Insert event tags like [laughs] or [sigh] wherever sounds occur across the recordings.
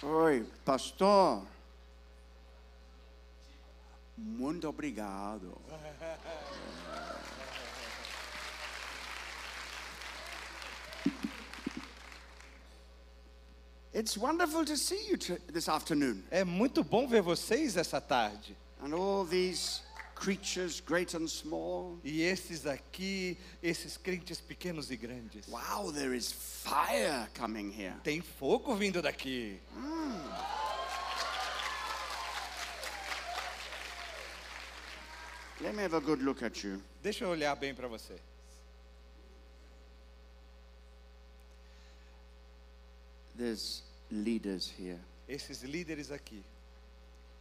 Oi, pastor. Muito obrigado. It's wonderful to see you this afternoon. É muito bom ver vocês essa tarde. And all these creatures, great and small. E esses aqui, esses crentes pequenos e grandes. Wow, there is fire coming here. Tem fogo vindo daqui. Let me have a good look at you. Deixa eu olhar bem para você. There's leaders here, Esses líderes aqui,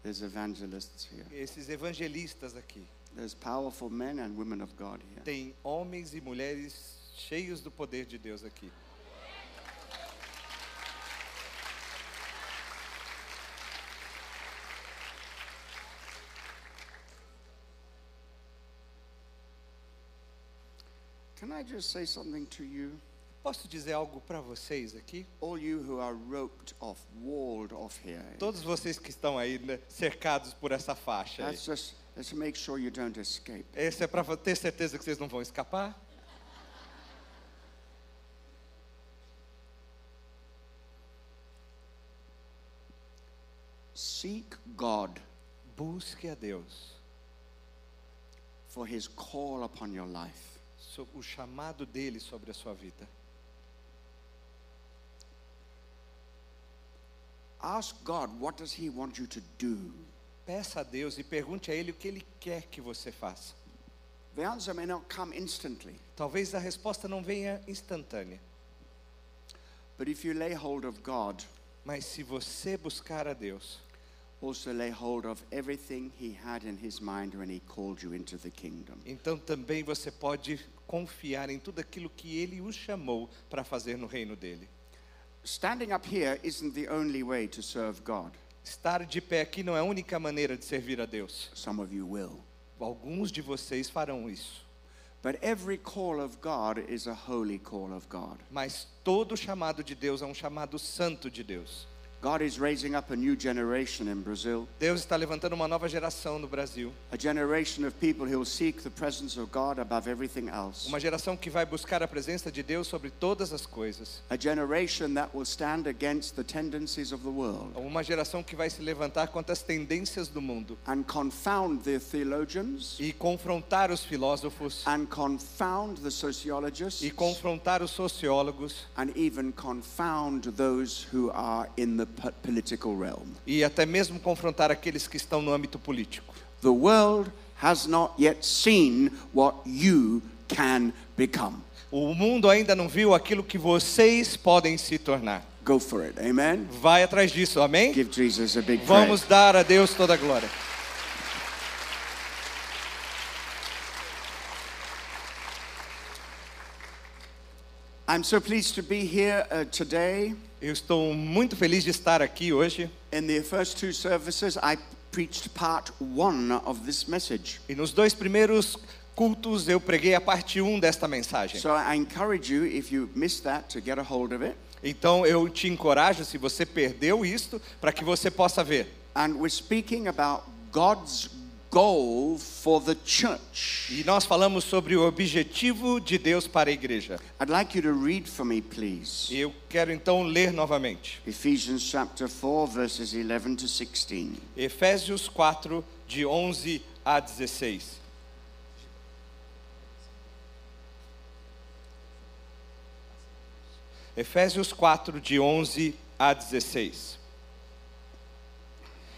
there's evangelists here, esses evangelistas aqui. there's powerful men and women of God here. Tem homens e mulheres cheios do poder de Deus aqui. Can I just say something to you? Posso dizer algo para vocês aqui? All you who are roped off, walled off here. Todos vocês que estão aí né, cercados por essa faixa. aí. That's just let's make sure you don't escape. Esse é para ter certeza que vocês não vão escapar. Seek God Busque a Deus. for his call upon your life. o chamado dele sobre a sua vida. Ask God, what does he want you to do? Peça a Deus e pergunte a Ele o que Ele quer que você faça. The answer may not come instantly, Talvez a resposta não venha instantânea, but if you lay hold of God, mas se você buscar a Deus, also lay hold of everything he had in his mind when he called you into the kingdom. então também você pode confiar em tudo aquilo que Ele o chamou para fazer no reino dele. Standing up here isn't the only way to serve God. Estar de pé aqui não é a única maneira de servir a Deus. Some of you will. Alguns de vocês farão isso, But every call of God is a holy call of God. mas todo chamado de Deus é um chamado santo de Deus. God is raising up a new generation in Brazil, Deus está levantando uma nova geração no Brasil, a generation of people who will seek the presence of God above everything else. uma geração que vai buscar a presença de Deus sobre todas as coisas. A generation that will stand against the tendencies of the world Uma geração que vai se levantar contra as tendências do mundo and confound the theologians e confrontar os filósofos and confound the sociologists e confrontar os sociólogos and even confound those who are in the. E até mesmo confrontar aqueles que estão no âmbito político. The world has not yet seen what you can become. O mundo ainda não viu aquilo que vocês podem se tornar. Go for it. Amen. Vai atrás disso, amém? Give Jesus a big Vamos praise. dar a Deus toda a glória. I'm so pleased to be here uh, today. Eu estou muito feliz de estar aqui hoje. In the first two services, I preached part one of this message. E nos dois primeiros cultos eu preguei a parte 1 desta mensagem. So I encourage you, if you missed that, to get a hold of it. Então eu te encorajo, se você perdeu isto, para que você possa ver. And we're speaking about God's goal for the church. E nós falamos sobre o objetivo de Deus para a igreja. I'd like you to read for me, please. Eu quero então ler novamente. Ephesians chapter 4, verses 11 to 16. Efésios 4, de 11 a 16. Efésios 4, de 11 a 16.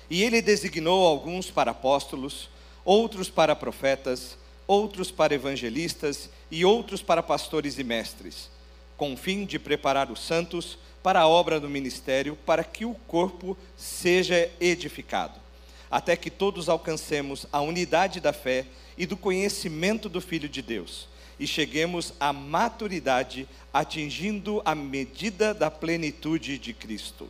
E ele designou alguns para apóstolos, outros para profetas, outros para evangelistas e outros para pastores e mestres, com o fim de preparar os santos para a obra do ministério, para que o corpo seja edificado, até que todos alcancemos a unidade da fé e do conhecimento do Filho de Deus, e cheguemos à maturidade, atingindo a medida da plenitude de Cristo.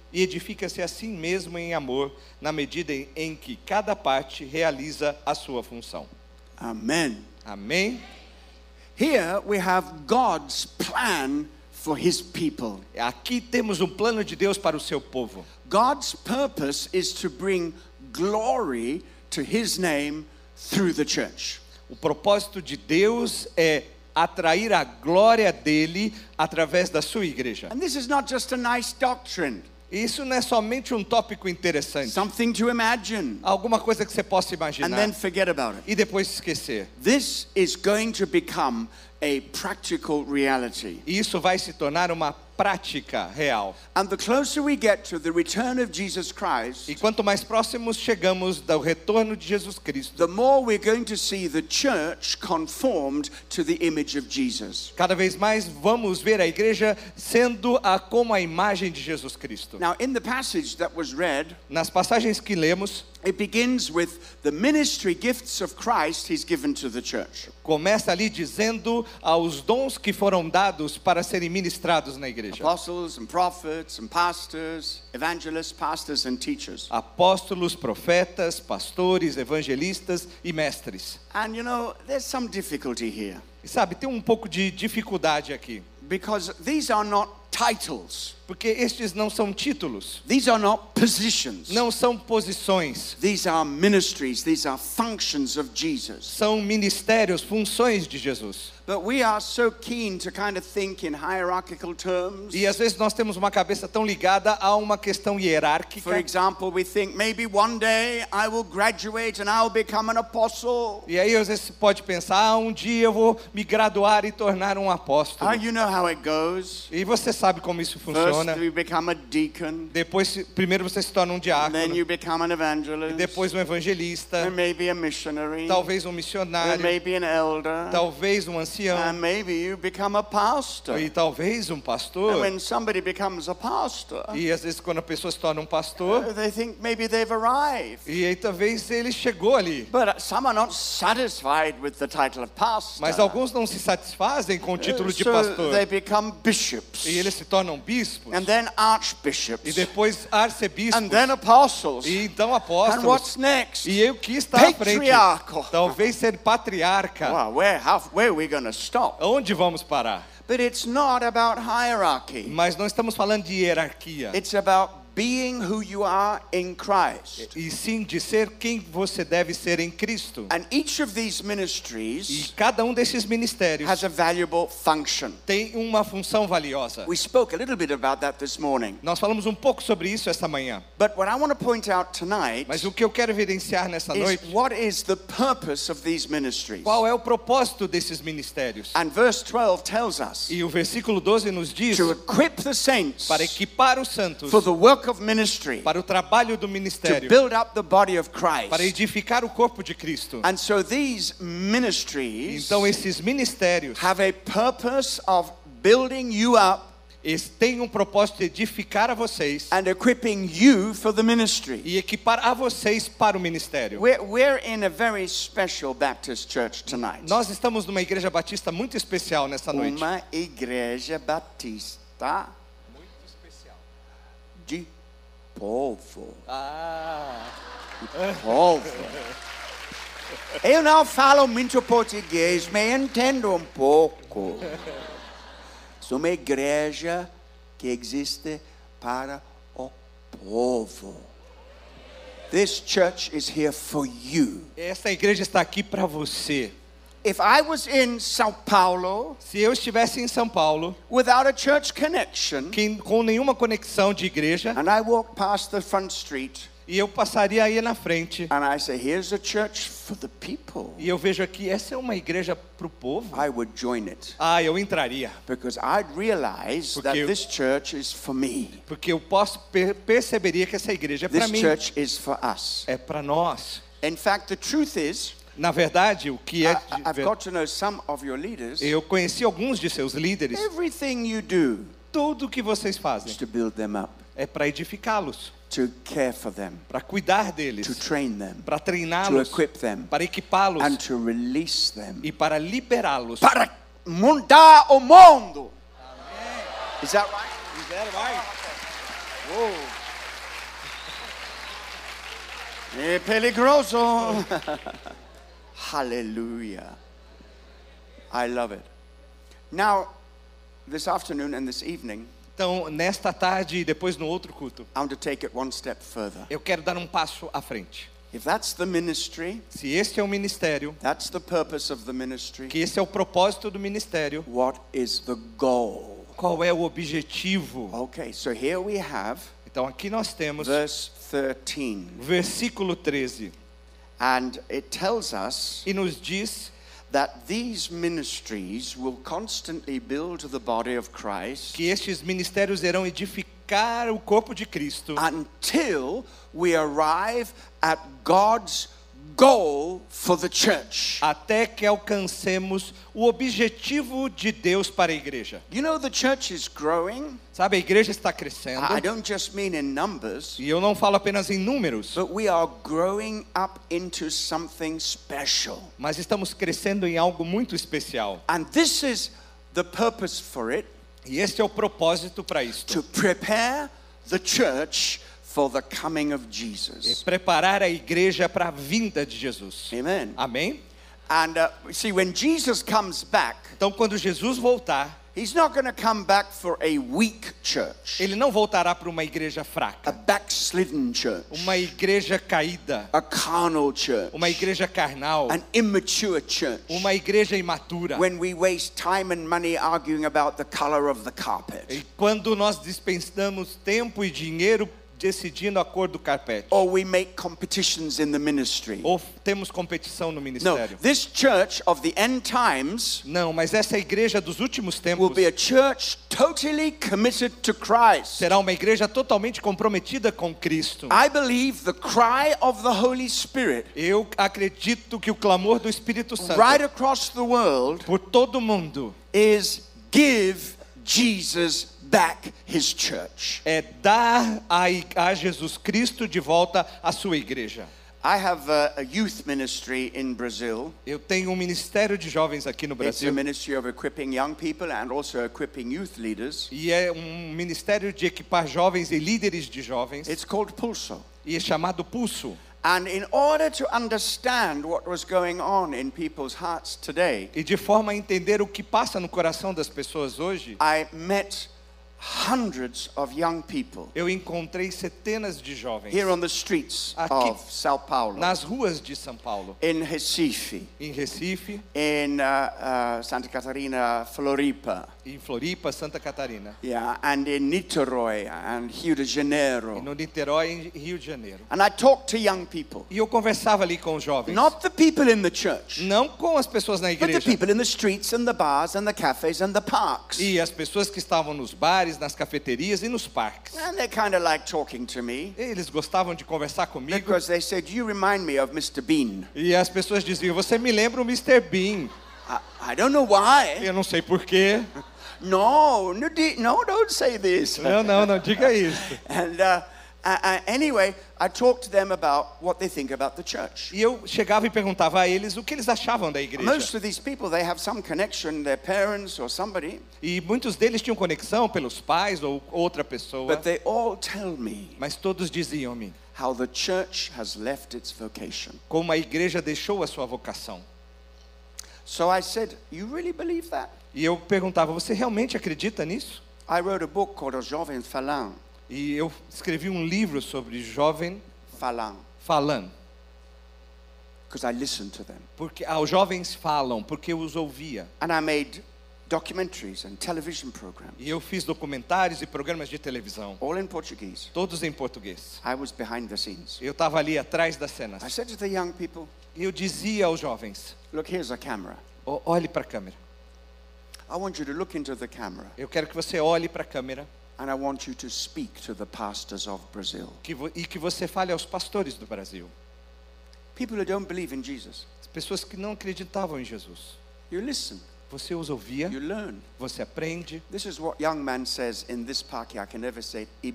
e edifica-se a si mesmo em amor, na medida em, que cada parte realiza a sua função. Amen. Amém? Here we have God's plan for his people. Aqui temos um plano de Deus para o seu povo. God's purpose is to bring glory to his name through the church. O propósito de Deus é atrair a glória dele através da sua igreja. And this is not just a nice doctrine, Isso não é somente um tópico interessante, something to imagine alguma coisa que você possa and imaginar then forget about it. e depois esquecer. This is going to become a practical reality. E isso vai se tornar uma prática real. And the closer we get to the return of Jesus Christ, E quanto mais próximos chegamos do retorno de Jesus Cristo, the more we're going to see the church conformed to the image of Jesus. cada vez mais vamos ver a igreja sendo a, como a imagem de Jesus Cristo. Now, in the passage that was read, Nas passagens que lemos, it begins with the ministry gifts of Christ he's given to the church. começa ali dizendo aos dons que foram dados para serem ministrados na igreja. Apostles and prophets and pastors, evangelists, pastors and teachers. Apóstolos, profetas, pastores, evangelistas e mestres. And you know, there's some difficulty here E sabe, tem um pouco de dificuldade aqui, because these are not titles. Porque estes não são títulos, These are not positions. não são posições, These are ministries, these are functions of Jesus. são ministérios, funções de Jesus. But we are so keen to kind of think in hierarchical terms. E às vezes nós temos uma cabeça tão ligada a uma questão For hierárquica. example, we think maybe one day I will graduate and I'll become an apostle. E aí às vezes você pode pensar, ah, um dia eu vou me graduar e tornar um apóstolo. Ah, you know how it goes. E você sabe como isso First, funciona. you become a deacon, Depois, primeiro você se torna um diácono, you become an evangelist, depois um evangelista, talvez um missionário, maybe an elder, talvez um ancião, and maybe you become a pastor. e talvez um And pastor. when somebody becomes a pastor, E às vezes quando a pessoa se torna um pastor, they think maybe they've arrived. e aí talvez ele chegou ali. But some are not satisfied with the title of pastor. Mas alguns não se satisfazem com o título de pastor. they become bishops, E eles se tornam bispos, and then e archbishops, depois arcebispos, and then apostles. e então And apóstolos. what's next? E eu que está à frente. Talvez ser patriarca. Wow, where, how, where are we going to stop? Onde vamos parar? But it's not about hierarchy. Mas não estamos falando de hierarquia. It's about being who you are in Christ. E sim de ser quem você deve ser em Cristo. And each of these E ministries cada um desses ministérios has a valuable function. tem uma função valiosa. We spoke a little bit about that this morning. Nós falamos um pouco sobre isso esta manhã. But what I want to point out tonight Mas o que eu quero evidenciar nessa is noite, what is the purpose of these ministries. qual é o propósito desses ministérios? And verse 12 tells us E o versículo 12 nos diz to equip the saints para equipar os santos for the work of ministry, para o trabalho do to ministério, build up the body of para Christ. edificar o corpo de Cristo. And so these ministries Então esses ministérios have a purpose of building you up têm um propósito de edificar a vocês and equipping you for the ministry. e equipar a vocês para o ministério. We're, we're in a very special Baptist church tonight. Nós estamos numa igreja batista muito especial nessa noite. Uma igreja batista Muito especial. de povo. Ah. Povo. Eu não falo muito português, mas entendo um pouco. Sou uma igreja que existe para o povo. This church is here for you. Essa igreja está aqui para você. If I was in Sao Paulo Se eu estivesse em São Paulo, without a church connection que, com nenhuma conexão de igreja, and I walk past the front street e eu passaria aí na frente, and I say, here's a church for the people, e eu vejo aqui, essa é uma igreja para o povo, I would join it. ah, eu entraria. Because I'd realize that Porque- this church is for me. Porque eu posso per perceberia que essa igreja é para This mim, church is for us. é para nós. In fact, the truth is, Na verdade, o que é de eu conheci alguns de seus líderes. Tudo que vocês is fazem é para edificá-los. to care for them, para cuidar to deles, train them, para to treiná-los, equip them, para equipá-los and to release them. e para liberá-los. Para mudar o mundo. Is that right? É peligroso. [laughs] Hallelujah. I love it. Now, this afternoon and this evening, Então, nesta tarde e depois no outro culto, I want to take it one step further. eu quero dar um passo à frente. If that's the ministry, Se este é o ministério, that's the purpose of the ministry, que esse é o propósito do ministério, what is the goal? qual é o objetivo? Okay, so here we have Então, aqui nós temos verse 13, versículo 13, and it tells us e nos diz that these ministries will constantly build the body of Christ que estes ministérios irão edificar o corpo de Cristo until we arrive at God's goal for the church. até que alcancemos o objetivo de Deus para a igreja. You know, the church is growing. Sabe, a igreja está crescendo, I don't just mean in numbers, e eu não falo apenas em números, but we are growing up into something special. mas estamos crescendo em algo muito especial. And this is the purpose for it E este é o propósito para isto. to prepare the church for the coming of É Jesus. preparar a igreja para a vinda de Jesus. Amen. Amém? And uh, see, when Jesus comes back, Então, quando Jesus voltar, he's not going to come back for a weak church, ele não voltará para uma igreja a fraca, backslidden church, uma igreja caída, a carnal church, uma igreja carnal, an immature church. uma igreja imatura. When we waste time and money arguing about the color of the carpet, E quando nós dispensamos tempo e dinheiro decidindo a cor do carpete, or we make competitions in the ministry. ou temos competição no No, ministério. this church of the end times Não, mas essa igreja dos últimos will tempos be a church totally committed to Christ. será uma igreja totalmente comprometida com Cristo. I believe the cry of the Holy Spirit Eu acredito que o clamor do Espírito Santo right across the world por todo mundo is give Jesus back his church. é dar a, a Jesus Cristo de volta à sua igreja. I have a, a youth ministry in Brazil. Eu tenho um ministério de jovens aqui no It's a Brasil ministry of equipping young people and also equipping youth leaders. e é um ministério de equipar jovens e líderes de jovens It's called Pulso. e é chamado Pulso. And in order to understand what was going on in people's hearts today, E de forma a entender o que passa no coração das pessoas hoje, I met hundreds of young people eu encontrei centenas de jovens here on the streets Aqui- of Sao Paulo, nas ruas de São Paulo, in Recife, em Recife, in uh, uh, Santa Catarina, Floripa, em Floripa, Santa Catarina, yeah, and in Niterói and Rio de e Janeiro. no Niterói, em Rio de Janeiro. And I talked to young people, E eu conversava ali com os jovens, not the people in the church, não com as pessoas na but the igreja, people in the streets and the bars and the cafes and the parks. e as pessoas que estavam nos bares, nas cafeterias e nos parques. And they kind of like talking to me Eles gostavam de conversar comigo because they said, You remind me of Mr. Bean. e as pessoas diziam: Você me lembra o Mr. Bean? I, I don't know why. Eu não sei porquê. [laughs] No, no, no, don't say this. Não, não, não diga isso. [laughs] And uh, anyway, I talked to them about what they think about the church. E eu chegava e perguntava a eles o que eles achavam da Most igreja. of these people, they have some connection, their parents or somebody, E muitos deles tinham conexão pelos pais ou outra pessoa, but they all tell me mas todos diziam-me how the church has left its vocation. como a igreja deixou a sua vocação. So I said, You really believe that? E eu perguntava: Você realmente acredita nisso? I wrote a book called Os Jovens Falam. E eu escrevi um livro sobre jovem Falam. falando. Because I listened to them. Porque ah, os jovens falam porque eu os ouvia. And I made documentaries and television programs, E eu fiz documentários e programas de televisão, all in Portuguese. todos em português. I was behind the scenes. Eu estava ali atrás das I cenas. said to the young people, E eu dizia aos jovens: Look, here's a camera. "Ó, olhe para a câmera. I want you to look into the camera Eu quero que você olhe para a câmera and I want you to speak to the pastors of Brazil. que vo- e que você fale aos pastores do Brasil. People who don't believe in Jesus. As pessoas que não acreditavam em Jesus. You listen. Você os ouvia, you learn. você aprende. This is what young man says in this park. I can never say. E,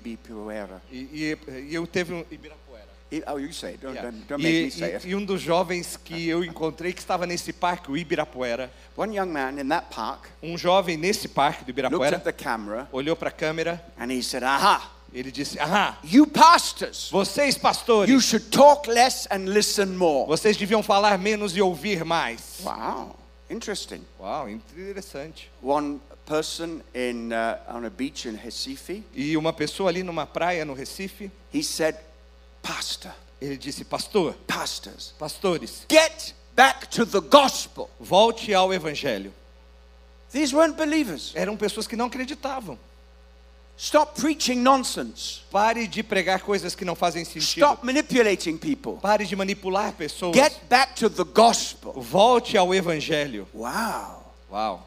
e, e eu teve um Ibirapuera. I- Oh, you say it. Don't, Yeah. don't, don't make E, me say it. um dos jovens que eu encontrei que estava nesse parque, o Ibirapuera, One young man in that park um jovem nesse parque do looked Ibirapuera at the camera olhou para a câmera, and he said, Aha, ele disse: "Ah, you pastors, vocês you pastores, should talk less and listen more. vocês deviam falar menos e ouvir mais." Wow, interesting. Uau, interessante. One person in, uh, on a beach in Recife, E uma pessoa ali numa praia no Recife, he said, Pastor, ele disse: "Pastor, pastors, pastores, get back to the gospel. volte ao evangelho." These weren't believers. Eram pessoas que não acreditavam. Stop preaching nonsense. Pare de pregar coisas que não fazem sentido. Stop manipulating people. Pare de manipular pessoas. Get back to the gospel. Volte ao evangelho. Wow. Uau.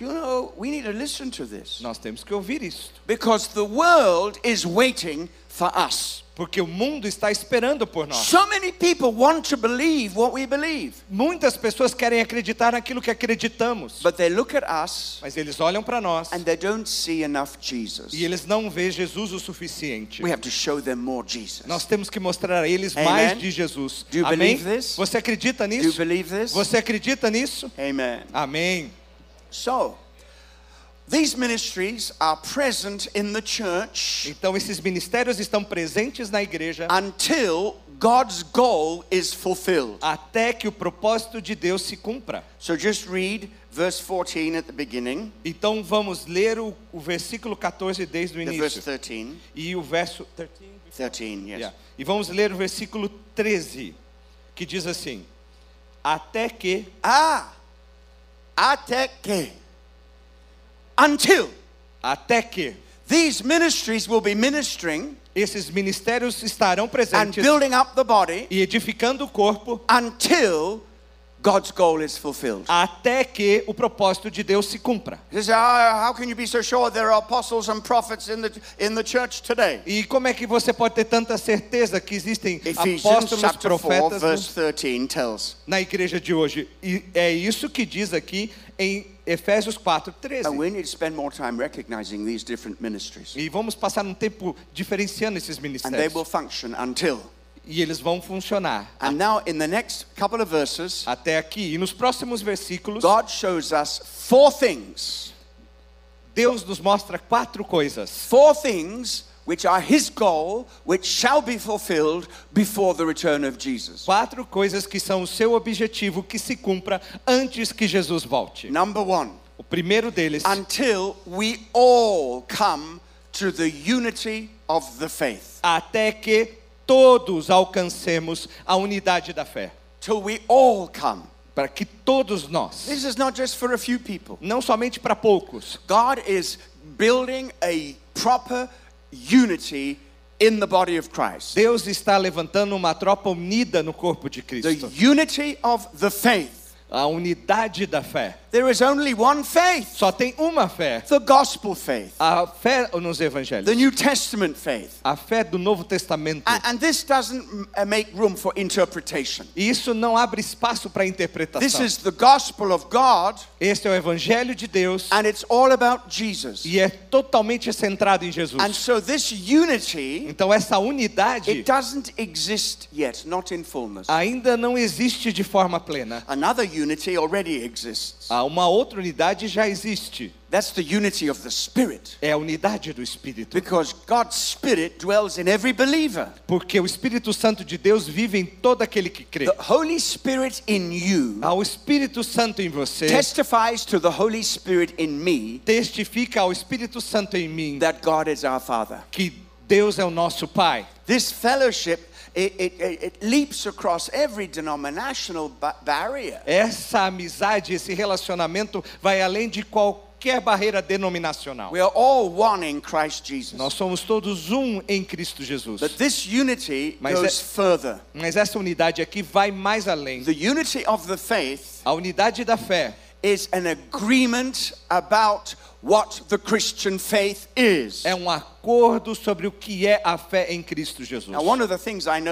You know, we need to listen to this Nós temos que ouvir isso, because the world is waiting for us. Porque o mundo está esperando por nós. So many people want to believe what we believe, Muitas pessoas querem acreditar naquilo que acreditamos, but they look at us mas eles olham para nós and they don't see enough Jesus. e eles não veem Jesus o suficiente. We have to show them more Jesus. Nós temos que mostrar a eles Amen. mais de Jesus. Do you Amém? believe this? Você acredita Do you nisso? believe this? Você acredita nisso? Amen. Amém. So, these ministries are present in the church Então esses ministérios estão presentes na igreja until God's goal is fulfilled. até que o propósito de Deus se cumpra. So just read verse 14 at the beginning, Então vamos ler o, o versículo 14 desde o the verse início 13. e o verso 13. 13, yes. Yeah. E vamos ler o versículo 13, que diz assim: Até que Ah, até que, until até que these ministries will be ministering esses ministérios estarão and presentes building up the body e edificando o corpo until God's goal is fulfilled. até que o propósito de Deus se cumpra. You say, "Ah, how can you be so sure there are apostles and prophets in the, in the church today? E como é que você pode ter tanta certeza que existem Ephesians apóstolos, 4, profetas verse no- 13 tells. na igreja de hoje? E é isso que diz aqui em Efésios 4, 13. And we need to spend more time recognizing these different ministries. E vamos passar um tempo diferenciando esses And they ministérios. will function until. E eles vão funcionar And now, in the next couple of verses, até aqui. E nos próximos versículos, God shows us four things. Deus nos mostra quatro coisas. Four things which are His goal, which shall be fulfilled before the return of Jesus. Quatro coisas que são o seu objetivo que se cumpra antes que Jesus volte. Number one, O primeiro deles, until we all come to the unity of the faith. até que todos alcancemos a unidade da fé. Till we all come. Para que todos nós, This is not just for a few people. não somente para poucos, God is building a proper unity in the body of Christ. Deus está levantando uma tropa unida no corpo de The Cristo. unity of the faith. A unidade da fé. There is only one faith Só tem uma fé. the gospel faith, A fé nos the evangelhos. New Testament faith. A fé do Novo Testamento. A- And this doesn't uh, make room for interpretation. E isso não abre espaço para This interpretação. is the gospel of God, Este é o evangelho de Deus and it's all about Jesus. e é totalmente centrado em Jesus. And so, this unity, Então essa unidade it doesn't exist yet, not in fullness. ainda não existe de forma plena. Another unity already exists. Há uma outra unidade já existe. That's the unity of the Spirit. É a unidade do Espírito. Because God's Spirit dwells in every believer. Porque o Espírito Santo de Deus vive em todo aquele que crê. The Holy Spirit in you Há o Espírito Santo em você testifies to the Holy Spirit in me testifica ao Espírito Santo em mim that God is our Father. que Deus é o nosso Pai. This fellowship, it, it, it leaps across every denominational ba- barrier. Essa amizade, esse relacionamento vai além de qualquer barreira denominacional. We are all one in Christ Jesus. Nós somos todos um em Cristo Jesus. But this unity Mas goes é- further. Mas essa unidade aqui vai mais além. The unity of the faith A unidade da fé is an agreement about what the Christian faith is. é um acordo acordo sobre o que é a fé em Cristo Jesus. Now, one of the things I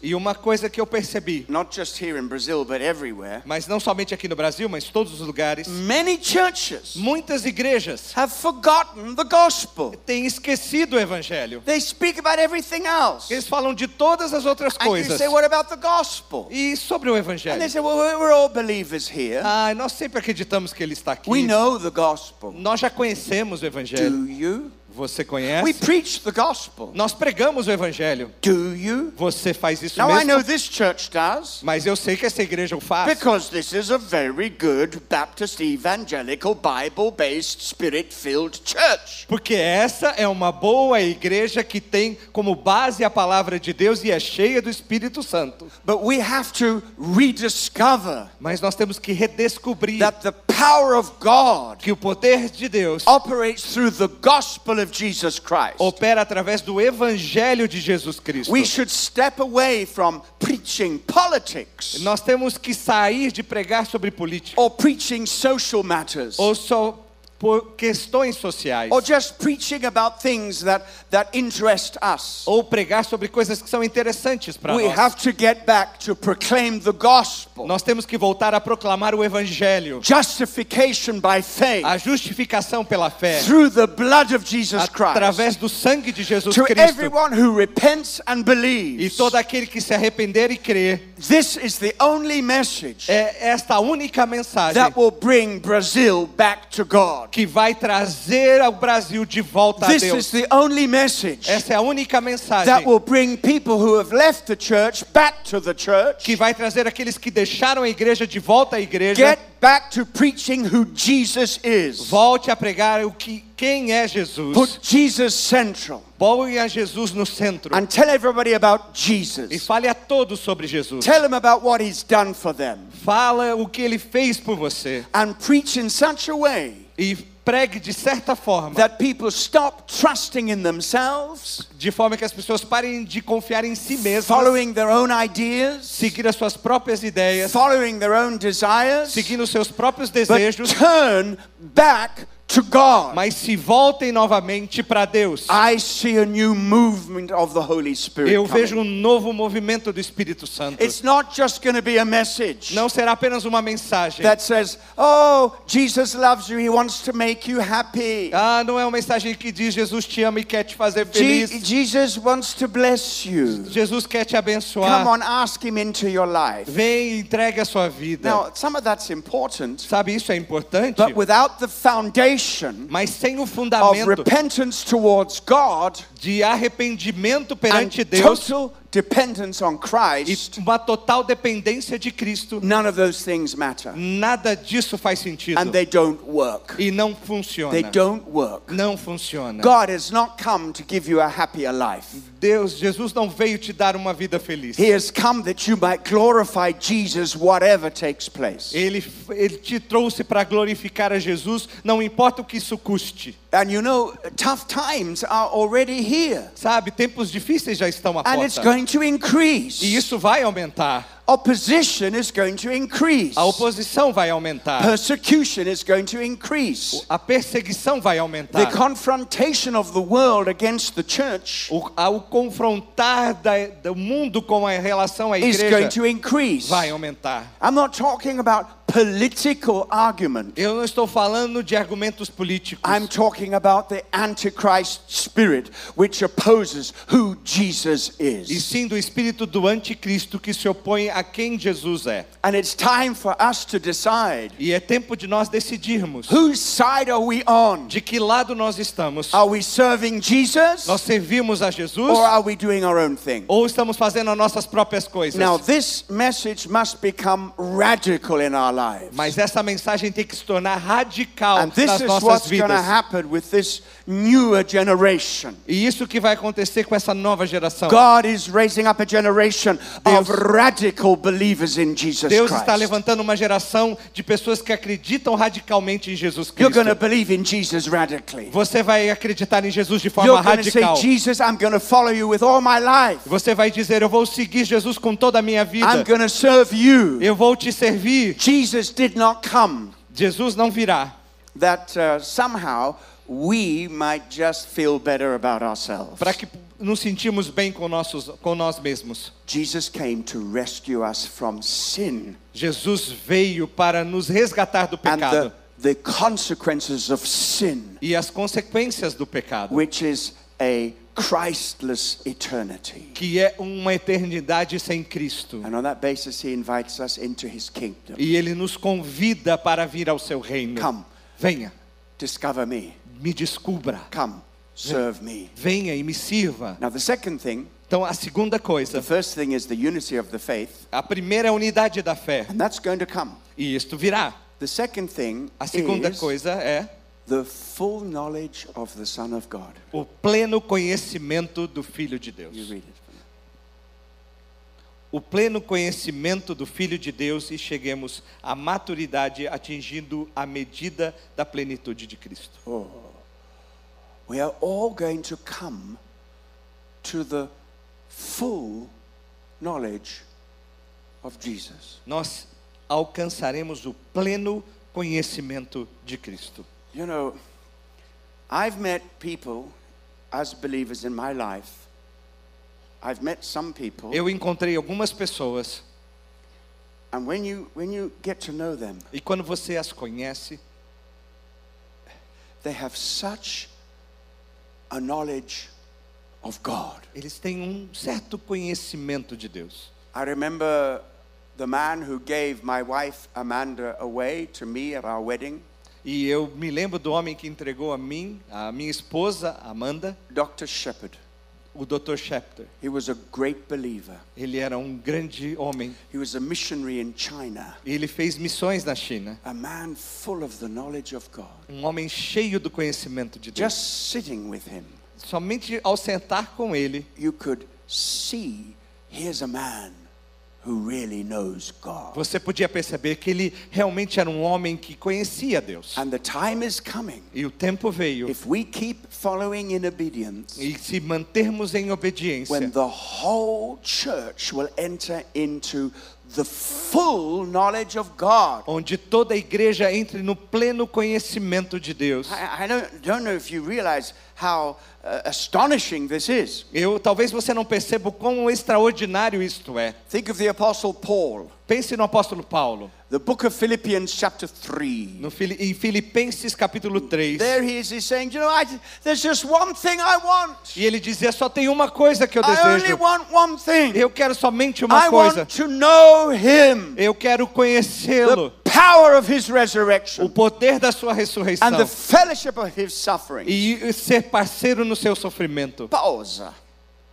E uma coisa que eu percebi, not just here in Brazil, but everywhere, mas não somente aqui no Brasil, mas em todos os lugares, many churches muitas igrejas have forgotten the gospel. têm esquecido o evangelho. They speak about everything else. Eles falam de todas as outras And coisas. say, what about the gospel? E sobre o And evangelho? they say, well, we're all believers here. Ah, nós sempre acreditamos que ele está aqui. We know the gospel. Nós já conhecemos o evangelho. Do you? Você We conhece? preach the gospel. Nós pregamos o evangelho. Do you? Você faz isso Now, I mesmo? know this church does. Mas eu sei que essa igreja o faz. Because this is a very good Baptist evangelical Bible based spirit filled church. Porque essa é uma boa igreja que tem como base a palavra de Deus e é cheia do Espírito Santo. But we have to rediscover Mas nós temos que redescobrir that the power of God que o poder de Deus operates through the gospel of Jesus Christ. opera através do evangelho de Jesus Cristo. We should step away from preaching politics Nós temos que sair de pregar sobre política or preaching social matters ou só por questões sociais or just preaching about things that, that interest us. ou pregar sobre coisas que são interessantes para We nós. have to get back to proclaim the gospel. Nós temos que voltar a proclamar o evangelho, Justification by faith a justificação pela fé, through the blood of Jesus através Christ. do sangue de Jesus To Cristo. everyone who repents and E believes. todo aquele que se arrepender e crer, This is the only message é esta única mensagem that will bring Brazil back to God. Que vai trazer ao Brasil de volta a This is Deus. the only message Essa é a única that mensagem will bring people who have left the church back to the church. que vai trazer aqueles que deixaram a igreja de volta à igreja. Get back to preaching who Jesus is. Volte a pregar o que quem é Jesus. Put Jesus central Põe a Jesus no centro and tell everybody about e Jesus. fale a todos sobre Jesus. Tell them about what he's done for them Fala o que ele fez por você and preach in such a way e pregue de certa forma, that people stop trusting in themselves, de forma que as pessoas parem de confiar em si mesmas, following their own ideas, seguir as suas próprias ideias, following their own desires, seguindo os seus próprios but desejos, turn back to God. mas se voltem novamente para Deus. I see a new movement of the Holy Spirit. Eu vejo um novo movimento do Espírito Santo. It's not just going to be a message Não será apenas uma mensagem. that says, "Oh, Jesus loves you. He wants to make you happy. Ah, não é uma mensagem que diz Jesus te ama e quer te fazer Je- feliz. Jesus wants to bless you. Jesus quer te Come abençoar. on, ask him into your life." Vem e entregue a sua vida. Now, some of that's important, Sabe, isso é importante. but without the foundation Mas sem o of fundamento repentance towards God de arrependimento perante Deus dependence on e Christ, uma total dependência de Cristo, none of those things matter. nada disso faz sentido. And they don't work. E não funciona. They don't work. Não funciona. God has not come to give you a happier life. Deus, Jesus não veio te dar uma vida feliz. He has come that you might glorify Jesus whatever takes place. Ele, ele te trouxe para glorificar a Jesus, não importa o que isso custe. And you know, tough times are already here. Sabe, tempos difíceis já estão à And it's porta. going to increase. E isso vai aumentar. Opposition is going to increase. A oposição vai aumentar. Persecution is going to increase. A perseguição vai The aumentar. confrontation of the world against the church O, a- o confrontar da- do mundo com a relação à is going igreja to increase. vai aumentar. I'm not talking about political argument. Eu não estou falando de argumentos políticos. I'm talking about the Antichrist spirit which opposes who Jesus E is. sim do espírito do anticristo que se opõe a quem Jesus é. And it's time for us to decide E é tempo de nós decidirmos whose side are we on? de que lado nós estamos. Are we serving Jesus Nós servimos a Jesus or are we doing our own thing? ou estamos fazendo as nossas próprias coisas? Now, this message must become radical in our lives. Mas essa mensagem tem que se tornar radical And this nas is nossas what's vidas. happen with this newer generation. E isso que vai acontecer com essa nova geração. God is raising up a generation Deus- of radical believers in Jesus Deus está levantando uma geração de pessoas que acreditam radicalmente em Jesus You're Cristo. going to believe in Jesus radically. Você vai acreditar em Jesus de forma You're going to say, radical. Jesus, I'm going to follow you with all my life. Você vai dizer: Eu vou seguir Jesus com toda a minha I'm vida. going to serve you. Eu vou te servir. Jesus did not come Jesus não virá that uh, somehow we might just feel better about ourselves. para que nos sentimos bem com, nossos, com nós mesmos. Jesus came to rescue us from sin Jesus veio para nos resgatar do pecado the, the consequences of sin, e as consequências do pecado, which is a Christless eternity. que é uma eternidade sem Cristo. And on that basis, he invites us into his kingdom. E ele nos convida para vir ao seu reino. Come, Venha, discover me. Me descubra. Come, serve me. Venha e me sirva. Now, the second thing, Então, a segunda the coisa, first thing is the unity of the faith, a primeira é a unidade da fé. and that's going to come. E isto virá. The second thing A segunda is coisa é the full knowledge of the Son of God. o pleno conhecimento do Filho de Deus. O pleno conhecimento do Filho de Deus e cheguemos à maturidade atingindo a medida da plenitude de Cristo. We are all going to come to the full knowledge of Jesus. Nós alcançaremos o pleno conhecimento de Cristo. You know, I've met people as believers in my life. I've met some people, Eu encontrei algumas pessoas and when you when you get to know them, e quando você as conhece, they have such a knowledge of God. eles têm um certo conhecimento de Deus. I remember the man who gave my wife Amanda away to me at our wedding, E eu me lembro do homem que entregou a mim, a minha esposa, Amanda, Dr. Shepherd. O Dr. Shepter. He was a great believer. Ele era um grande homem. He was a missionary in China, ele fez missões na China. a man full of the knowledge of God. Um homem cheio do conhecimento de Deus. Just sitting with him, Somente ao sentar com ele, you could see here's a man really knows God. você podia perceber que ele realmente era um homem que conhecia Deus. And the time is coming. E o tempo veio. If we keep following in obedience, E se mantermos em obediência, when the whole church will enter into the full knowledge of God. onde toda a igreja entre no pleno conhecimento de Deus. I, I don't, don't know if you realize how astonishing this is. Eu talvez você não perceba o quão extraordinário isto é. Think of the Apostle Paul, Pense no apóstolo Paulo, the book of Philippians, chapter 3. no em Filipenses capítulo 3. There he is, he's saying, You know, I, there's just one thing I want. E ele dizia: só tem uma coisa que eu I only desejo. want one thing. Eu quero somente uma I coisa. want to know him, Eu quero conhecê-lo, power of his o resurrection, poder da sua ressurreição and the fellowship of his suffering. e ser parceiro no seu sofrimento. Pausa.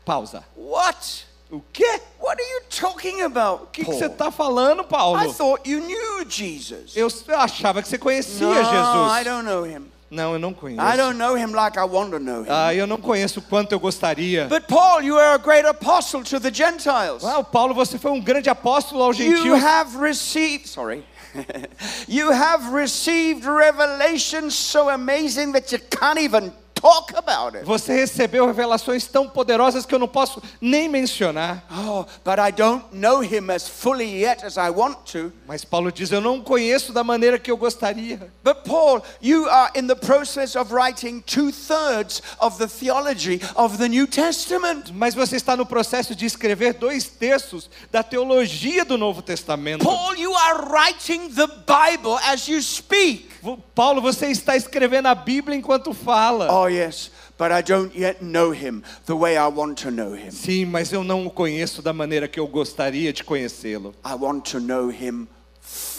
Pausa. What? O quê? What are you talking about? O que, você está falando, I Paulo? thought you knew Jesus. Eu achava que você conhecia no, I Jesus. don't know him. Não, eu não conheço. I don't know him like I want to know him. Ah, eu não conheço o quanto eu gostaria. but Paul, you are a great apostle to the Gentiles. Ah, Paulo, você foi um grande apóstolo aos you gentios. have received, sorry, [laughs] you have received revelation so amazing that you can't even talk about it. Você recebeu revelações tão poderosas que eu não posso nem mencionar. Oh, but I don't know him as fully yet as I want to. Mas Paulo diz: Eu não conheço da maneira que eu gostaria. But Paul, you are in the process of writing two thirds of the theology of the New Testament. Mas você está no processo de escrever dois terços da teologia do Novo Testamento. Paul, you are writing the Bible as you speak. Paulo, você está escrevendo a Bíblia enquanto fala. Oh, yes, but I don't yet know him the way I want to know him. Sim, mas eu não o conheço da maneira que eu gostaria de conhecê-lo. I want to know him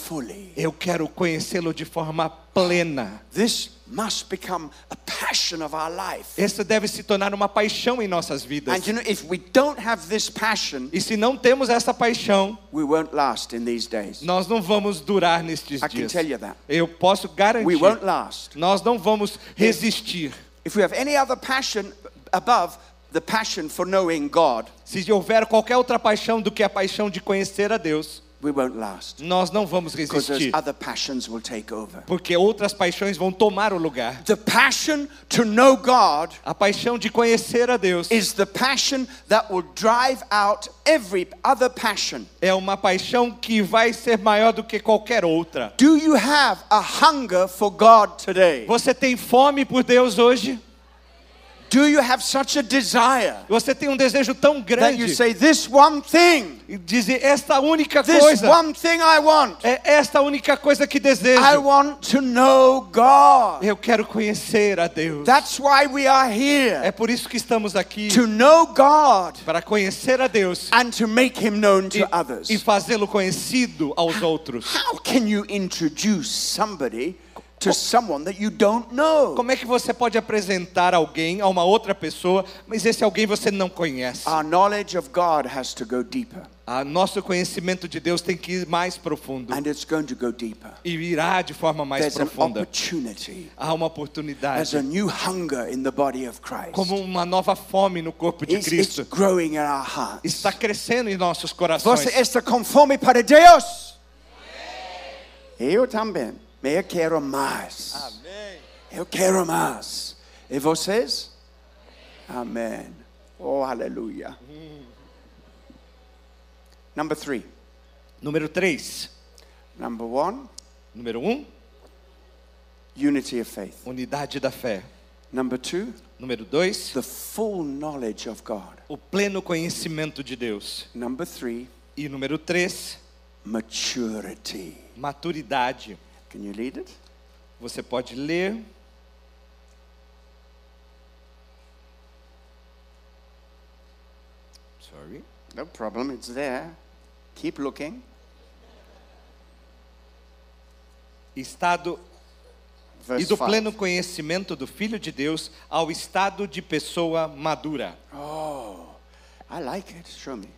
fully. Eu quero conhecê-lo de forma plena. This must become a passion of our life. Essa deve se tornar uma paixão em nossas vidas. And you know, if we don't have this passion, E se não temos essa paixão, we won't last in these days. nós não vamos durar nestes I can dias. tell you that. Eu posso We garantir. won't last. Nós não vamos resistir. If we have any other passion above the passion for knowing God, Se houver qualquer outra paixão do que a paixão de conhecer a Deus, we won't last. nós não vamos resistir, other passions will take over. porque outras paixões vão tomar o lugar. The passion to know God A paixão de conhecer a Deus is the passion that will drive out every other passion. é uma paixão que vai ser maior do que qualquer outra. Do you have a hunger for God today? Você tem fome por Deus hoje? Do you have such a desire Você tem um desejo tão that you grande say, This one thing, dizer esta única this coisa one thing I want? é esta única coisa que I desejo. want to know God. Eu quero conhecer a Deus. That's why we are É here por isso que estamos aqui to know God para conhecer a Deus and to make Him known to e, others. e fazê-lo conhecido aos outros. How can you introduce somebody to someone that you don't know? Como é que você pode apresentar alguém a uma outra pessoa, mas esse alguém você não conhece? Our knowledge of God has to go deeper, Ah, nosso conhecimento de Deus tem que ir mais profundo and it's going to go deeper. e irá de forma mais There's an profunda. opportunity. Há uma There's oportunidade, a new hunger in the body of Christ. como uma nova fome no corpo de It's, it's Cristo. growing in our hearts. Está crescendo em nossos corações. Você está conforme para Deus? Eu também. Eu quero mais. Amém. Eu quero mais. E vocês? Amém. Oh, aleluia. Number three. Número 3. Number one, Número 1, um, unity of faith. unidade da fé. Number two, Número 2, the full knowledge of God. o pleno conhecimento de Deus. Number three, E número 3, maturity. maturidade. Can you lead it? Você pode ler. Sorry. No problem, it's there. Keep looking. Estado e Verse do five. pleno conhecimento do Filho de Deus ao estado de pessoa madura. Oh, I like it. Show me.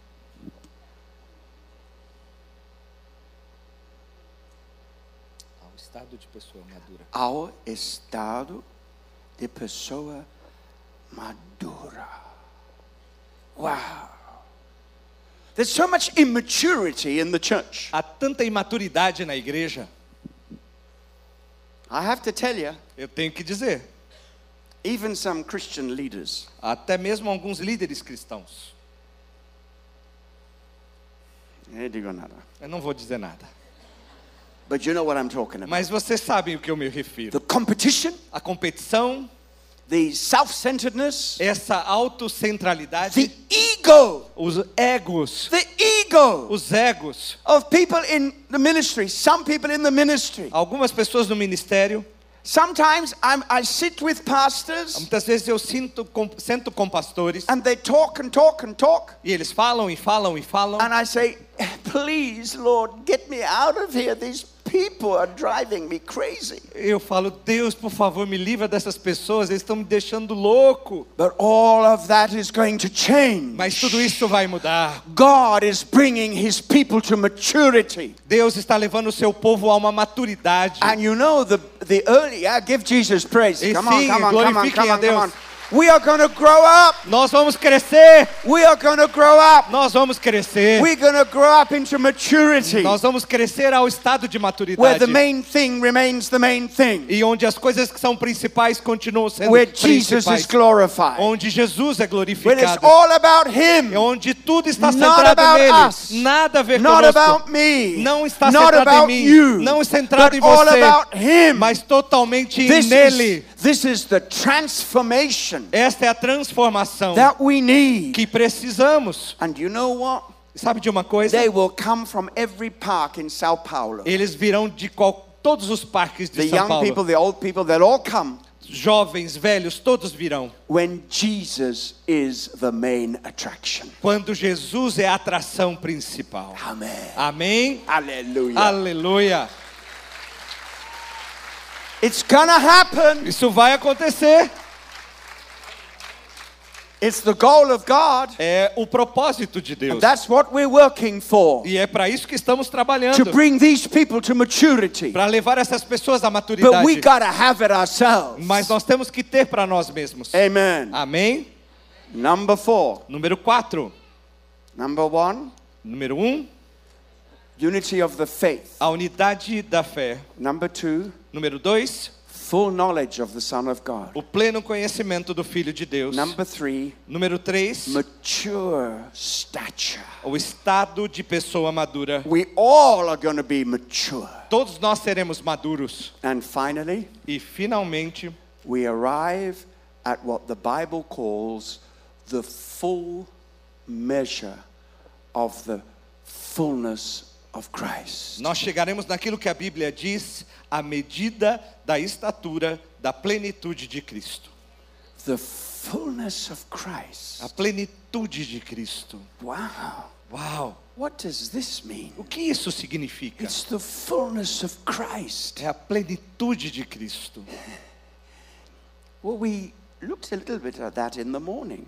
Ao estado de pessoa madura. Ao estado de pessoa madura. Wow. There's so much immaturity in the church. Há tanta imaturidade na igreja, I have to tell you, eu tenho que dizer, even some Christian leaders, até mesmo alguns líderes cristãos. eh, digo nada. Eu não vou dizer nada. But you know what I'm talking about. Mas vocês sabem o que eu me refiro. The competition, A competição, the self-centeredness, essa the autocentralidade, ego, os egos, the ego os egos. of people in the ministry, some people in the ministry. Algumas pessoas no ministério, Sometimes I'm, I sit with pastors muitas vezes eu sinto, com, sento com pastores and they talk and talk and talk. e eles falam e falam e falam. And I say, please, Lord, get me out of here. These people are driving me crazy. Eu falo, Deus, por favor, me livra dessas pessoas, eles estão me deixando louco. But all of that is going to change. Mas tudo isso vai mudar. God is bringing his people to maturity. Deus está levando o seu povo a uma maturidade. And you know, the, the early, yeah, give Jesus praise. E Come on, sim, come on, come on, come on, come on. We are to grow up. Nós vamos crescer, We are to grow up. nós vamos crescer. We're to grow up into maturity Nós vamos crescer ao estado de where maturidade. the main thing remains the main thing, E onde as coisas que são principais continuam sendo where Jesus principais. is glorified, Onde Jesus é when it's glorificado. all about Him, É onde tudo está Not centrado about nele. us. Nada a ver not conosco. about me, Não está not centrado about em mim. you, Não é centrado em all você. about Him. Mas totalmente This nele. is, this is the transformation Esta é a transformação that we need. que precisamos. And you know what? Sabe de uma coisa? They will come from every park in Sao Paulo. Eles virão de qual, todos os parques de The São young Paulo. people, the old people, they'll all come Jovens, velhos, todos virão. when Jesus is the main attraction. Quando Jesus é a atração principal. Amen. Amém? Hallelujah. Aleluia. It's gonna happen. Isso vai acontecer. It's the goal of God. É o propósito de Deus. And that's what we're working for. E é para isso que estamos To trabalhando. bring these people to maturity. Para levar essas pessoas à But we maturidade. gotta have it ourselves. Mas nós temos que ter para nós mesmos. Amen. Amém? Number four. Número 4. Number one, Número 1. Um, unity of the faith. a unidade da fé. Number two, Número dois, full knowledge of the Son of God. o pleno conhecimento do Filho de Deus. Number three, Número três, mature stature. o estado de pessoa madura. We all are going to be mature. Todos nós seremos maduros. And finally, E finalmente, we arrive at what the Bible calls the full measure of the fullness. Nós chegaremos naquilo que a Bíblia diz, a medida da estatura da plenitude de Cristo. The fullness of Christ. A plenitude de Cristo. Wow. Uau! What does this mean? O que isso significa? It's the fullness of Christ. É a plenitude de Cristo. Well, we looked a little bit at that in the morning.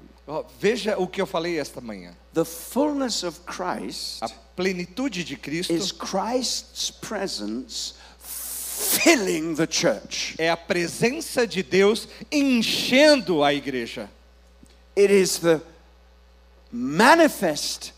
Veja o que eu falei esta manhã. The fullness of Christ A plenitude de Cristo is Christ's presence filling the church. é a presença de Deus enchendo a igreja. It is the manifest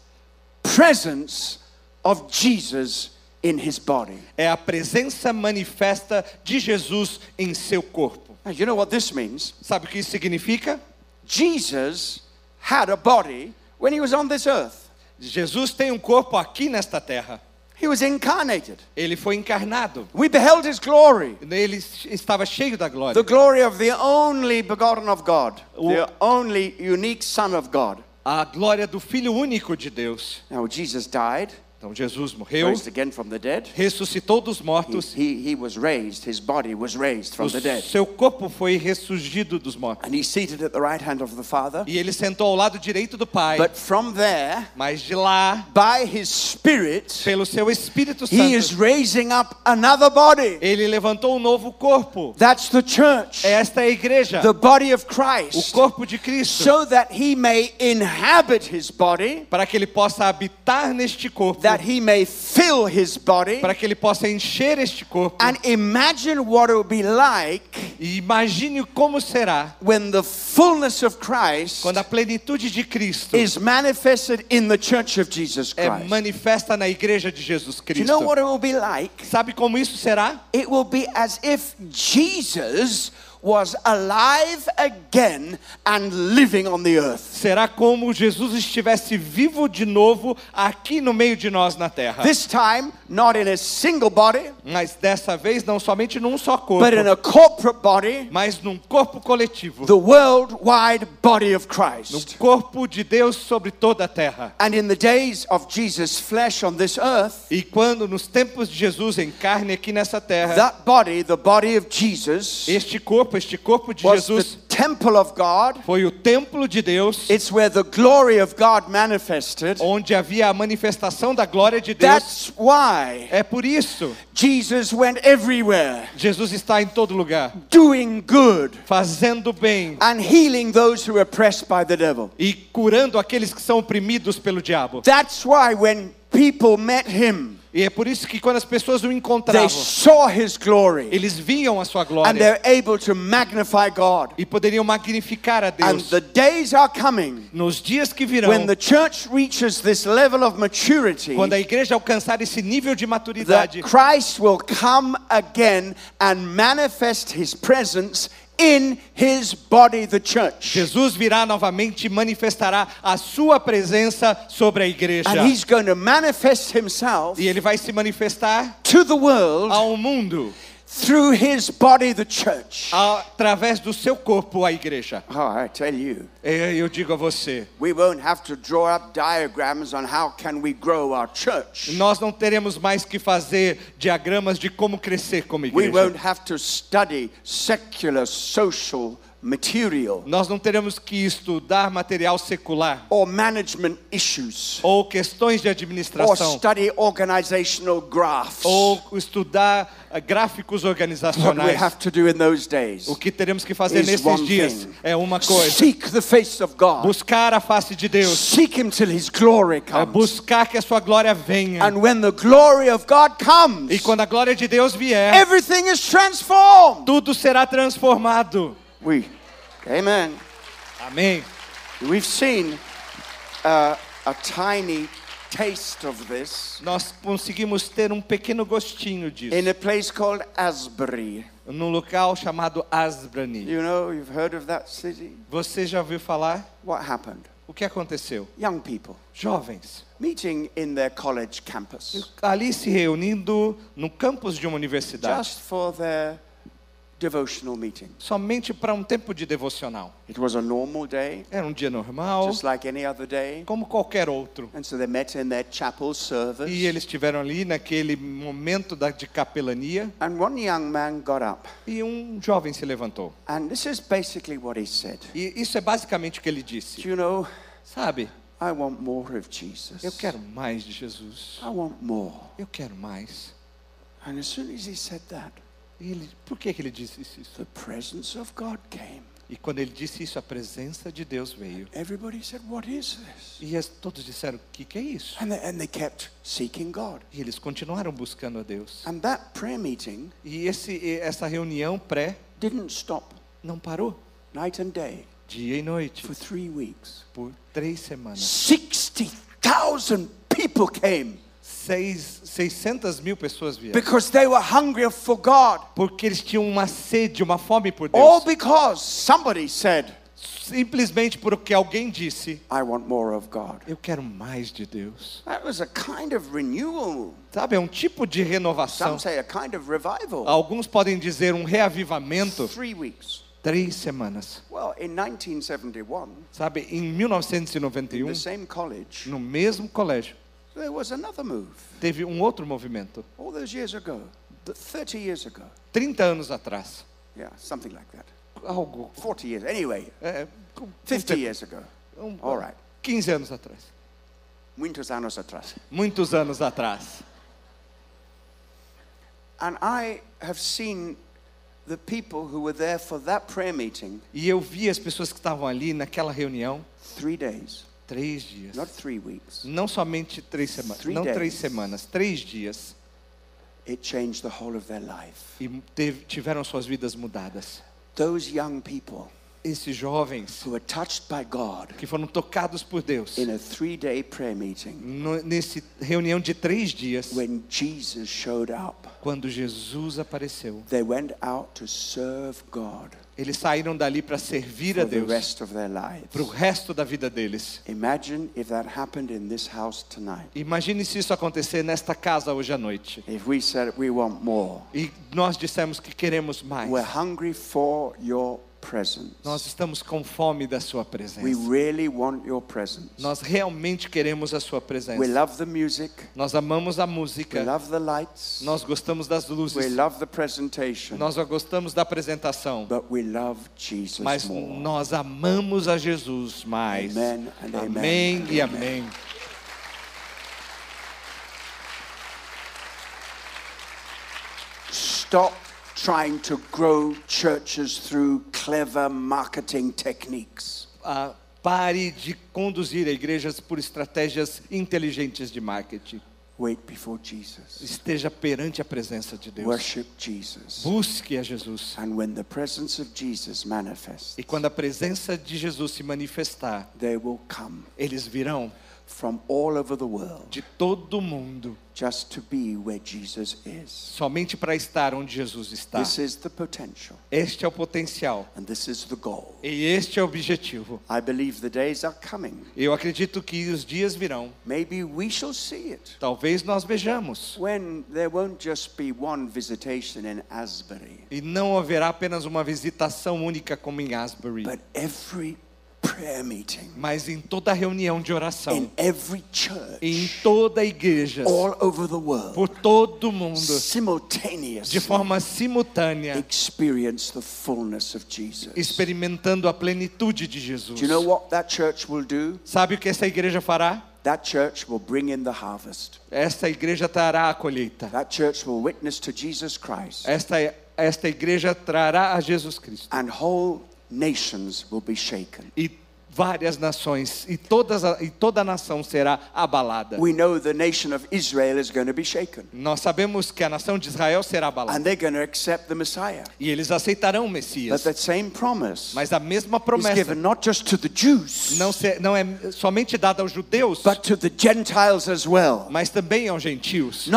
presence of Jesus in his body. É a presença manifesta de Jesus em seu corpo. You know what this means? Sabe o que isso significa? Jesus had a body when he was on this earth. Jesus tem um corpo aqui nesta terra. He was incarnated. Ele foi encarnado. We beheld his glory. Ele estava cheio da glória. The glory of the only begotten of God, O- the only unique Son of God. A glória do Filho único de Deus. Now, Jesus died, Então Jesus morreu, raised again from the dead. ressuscitou dos He, mortos. he, he was raised, his body was raised from O the dead. seu corpo foi ressurgido dos mortos. And he's seated at the right hand of the Father. E ele sentou ao lado direito do Pai. But from there, Mas de lá, by his Spirit, pelo seu Espírito he is Santo, raising up another body. ele levantou um novo corpo. That's the church, Esta é a igreja, the body of o Christ, corpo de Cristo, so that he may inhabit his body, para que ele possa habitar neste corpo, that he may fill his body. para que ele possa encher este corpo. And imagine what it would be like E imagine como será when the fullness of Christ quando a plenitude de Cristo is manifested in the church of Jesus é Christ. manifesta na igreja de Jesus Do you know Cristo. what it will be like? Sabe como isso será? It will be as if Jesus was alive again and living on the earth. Será como Jesus estivesse vivo de novo aqui no meio de nós na terra. This time, not in a single body, Mas dessa vez não somente num só corpo, but in a corporate body, mas num corpo coletivo, the worldwide body of no Christ. corpo de Deus sobre toda a terra. And in the days of Jesus' flesh on this earth, E quando nos tempos de Jesus em carne aqui nessa terra, that body, the body of Jesus, este corpo, este corpo de Jesus temple of God. foi o templo de Deus, It's where the glory of God manifested. onde havia a manifestação da glória de Deus. That's why É por isso Jesus went everywhere, Jesus está em todo lugar, doing good fazendo bem and healing those who are oppressed by the devil. e curando aqueles que são oprimidos pelo diabo. That's why when people met him, E é por isso que quando as pessoas o they encontravam, saw his glory eles viam a sua glória they're able to magnify God. e poderiam magnificar a And Deus. the days are coming Nos dias que virão, when the church reaches this level of maturity quando a igreja alcançar esse nível de maturidade, that Christ will come again and manifest his presence in his body, the church. Jesus virá novamente e manifestará a sua presença sobre a igreja. And he's going to manifest himself E ele vai se manifestar to the world ao mundo through his body, the church. através do seu corpo, a igreja. Oh, I tell you, Eu digo a você, we won't have to draw up diagrams on how can we grow our church. nós não teremos mais que fazer diagramas de como crescer como We igreja. won't have to study secular social material Nós não teremos que estudar material secular or management issues ou questões de or administração study organizational graphs. ou estudar eh, gráficos What we organizacionais. have to do in those days O que teremos que fazer nesses dias thing. é uma coisa: seek the face of God. buscar a face de Deus, Seek him till his glory é comes. buscar que a sua glória venha. And when the glory of God comes, E quando a glória de Deus vier, everything is transformed. tudo será transformado. We, amen. Amém. We've seen uh, a tiny taste of this nós conseguimos ter um pequeno gostinho disso. in a place called Asbury. Num local chamado Asbrani. You know, you've heard of that city? Você já ouviu falar? What happened? O que aconteceu? Young people Jovens, meeting in their college campus ali se reunindo no campus de uma universidade, just for their devotional meeting. somente para um tempo de devocional. It was a normal day, Era um dia normal, just like any other day. como qualquer outro. And so they met in their chapel service. E eles estiveram ali naquele momento da, de capelania And one young man got up. e um jovem se levantou. And this is basically what he said. E isso é basicamente o que ele Do disse. you know, Sabe, I want more of Jesus. eu quero mais de Jesus. I want more. Eu quero mais. And as soon as he said that, ele, por que, que ele disse isso? the presence of God came. E quando ele disse isso, a presença de Deus veio. Everybody said, What is this? E todos disseram: O que, que é isso? And they, and they kept seeking God. E eles continuaram buscando a Deus. And that prayer meeting E esse, essa reunião pré didn't stop não parou, night and day dia e noite, for three weeks. por três semanas. 60,000 people came Seis, 600 mil pessoas vieram. because they were hungry for God. Porque eles tinham uma sede, uma fome por All Deus. because somebody said, Simplesmente porque alguém disse: I want more of God. Eu quero mais de Deus. That was a kind of renewal. Sabe, é um tipo de renovação. Some say a kind of revival. Alguns podem dizer um reavivamento. Three weeks. Três semanas. Well, in 1971, Sabe, em in 1991, the same college, no mesmo colégio, there was another move. teve um outro movimento. All those years ago, 30 years ago. 30 anos atrás. Yeah, something like that. Algo. 40 years. Anyway, É, com- 50 years ago. um- All right. 15 anos atrás. Muitos anos atrás. Muitos anos atrás. And I have seen the people who were there for that prayer meeting E eu vi as pessoas que estavam ali naquela reunião three days, três dias. not three weeks. Não somente três semanas, Three não três days. semanas, três dias. It changed the whole of their life. E teve- tiveram suas vidas mudadas. Those young people Esses jovens who were touched by God que foram tocados por Deus in a three day prayer meeting no, nesse reunião de três dias, when Jesus showed up, quando Jesus apareceu, they went out to serve God eles saíram dali para servir a Deus para o resto da vida deles. Imagine if that happened in this house tonight. Imagine se isso acontecer nesta casa hoje à noite. If we said we want more, E nós dissemos que queremos mais. we're hungry for your presence. Nós estamos com fome da sua We presença. really want your presence. Nós realmente queremos a sua We presença. love the music. Nós amamos a We música. love the lights. Nós gostamos das We luzes. love the presentation. Nós gostamos da apresentação. But we love Jesus Mas more. nós amamos a Jesus mais. Amen and amen. Amém e amém. Stop trying to grow churches through clever marketing techniques. Ah, pare de conduzir igrejas por estratégias inteligentes de marketing. Wait before Jesus. Esteja perante a presença de Deus. Worship Jesus. Busque a Jesus. And when the presence of Jesus manifests, E quando a presença de Jesus se manifestar, they will come eles virão from all over the world de todo mundo, just to be where Jesus is. somente para estar onde Jesus está. This is the potential Este é o potencial and this is the goal. e este é o objetivo. I believe the days are coming. Eu acredito que os dias virão. Maybe we shall see it Talvez nós vejamos. when there won't just be one visitation in Asbury, E não haverá apenas uma visitação única como em Asbury, but every meeting mas em toda reunião de oração, in every church em toda igreja, all over the world por todo o mundo, de forma simultânea, experience the fullness of Jesus. experimentando a plenitude de Jesus. Do you know what that church will do? Sabe o que essa igreja fará? That church will bring in the harvest. Esta igreja trará a colheita. That church will witness to Jesus Christ, Esta, esta igreja trará a Jesus Cristo. and whole nations will be shaken. Várias nações e, todas, e toda a nação será abalada. We know the nation of Israel is going to be shaken. Nós sabemos que a nação de Israel será abalada And they're going to accept the Messiah. e eles aceitarão o But Messias. that same promise Mas a mesma promessa Jews, não, se- não é somente dada aos judeus, but to the Gentiles as well. mas também aos gentios.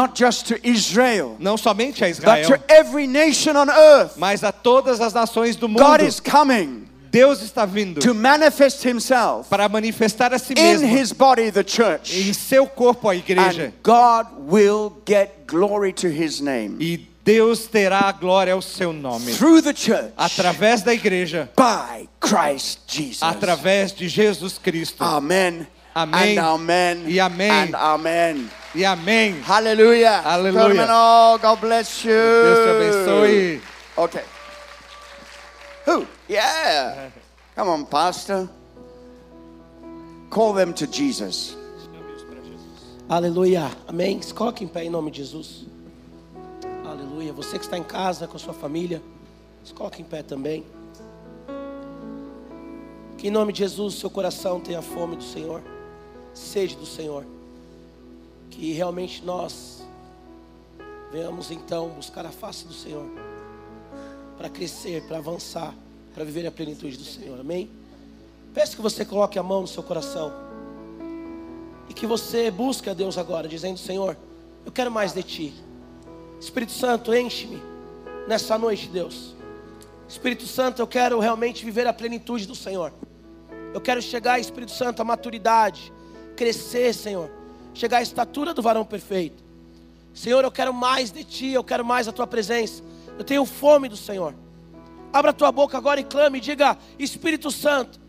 Israel, Não somente a but Israel, to every nation on earth. mas a todas as nações do mundo. God is coming Deus está vindo to manifest himself para manifestar a si in mesmo his body, the church. em seu corpo, a igreja. And God will get glory to his name E Deus terá a glória ao seu nome. through the church Através da igreja, by Christ Jesus. através de Jesus Cristo. Amen. Amém. And amen. E amém. And amen. E amém. Hallelujah. Hallelujah. Terminal. God bless you. Deus te abençoe. Okay. Who? Yeah. Come on, Pastor. Call them to Jesus. Aleluia. Amém. Se coloque em pé em nome de Jesus. Aleluia. Você que está em casa com a sua família, se coloque em pé também. Que em nome de Jesus seu coração tenha fome do Senhor, sede do Senhor. Que realmente nós venhamos então buscar a face do Senhor para crescer, para avançar, para viver a plenitude do Senhor. Amém. Peço que você coloque a mão no seu coração. E que você busque a Deus agora, dizendo: Senhor, eu quero mais de Ti. Espírito Santo, enche-me nessa noite, Deus. Espírito Santo, eu quero realmente viver a plenitude do Senhor. Eu quero chegar, Espírito Santo, à maturidade, crescer, Senhor. Chegar à estatura do varão perfeito. Senhor, eu quero mais de Ti, eu quero mais a Tua presença. Eu tenho fome do Senhor. Abra tua boca agora e clame e diga: Espírito Santo,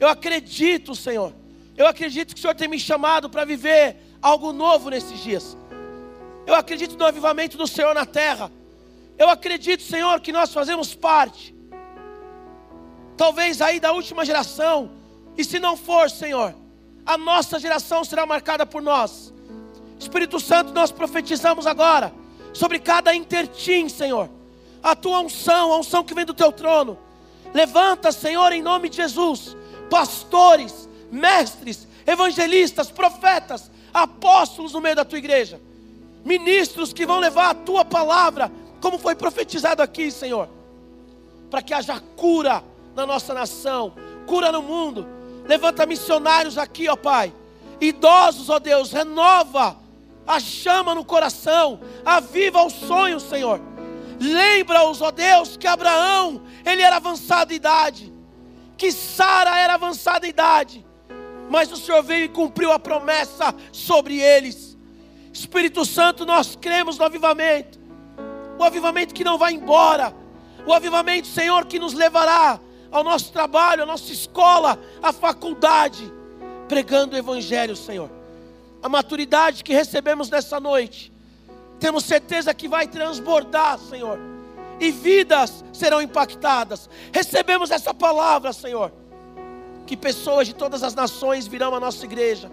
eu acredito, Senhor. Eu acredito que o Senhor tem me chamado para viver algo novo nesses dias. Eu acredito no avivamento do Senhor na terra. Eu acredito, Senhor, que nós fazemos parte. Talvez aí da última geração. E se não for, Senhor, a nossa geração será marcada por nós. Espírito Santo, nós profetizamos agora sobre cada intertim, Senhor. A tua unção, a unção que vem do teu trono. Levanta, Senhor, em nome de Jesus, pastores, mestres, evangelistas, profetas, apóstolos no meio da tua igreja. Ministros que vão levar a tua palavra, como foi profetizado aqui, Senhor. Para que haja cura na nossa nação, cura no mundo. Levanta missionários aqui, ó Pai. Idosos, ó Deus, renova a chama no coração, aviva os sonhos, Senhor. Lembra-os, ó Deus, que Abraão, ele era avançado de idade, que Sara era avançada de idade, mas o Senhor veio e cumpriu a promessa sobre eles. Espírito Santo, nós cremos no avivamento, o avivamento que não vai embora, o avivamento, Senhor, que nos levará ao nosso trabalho, à nossa escola, à faculdade, pregando o Evangelho, Senhor. A maturidade que recebemos nessa noite, temos certeza que vai transbordar, Senhor, e vidas serão impactadas. Recebemos essa palavra, Senhor, que pessoas de todas as nações virão à nossa igreja,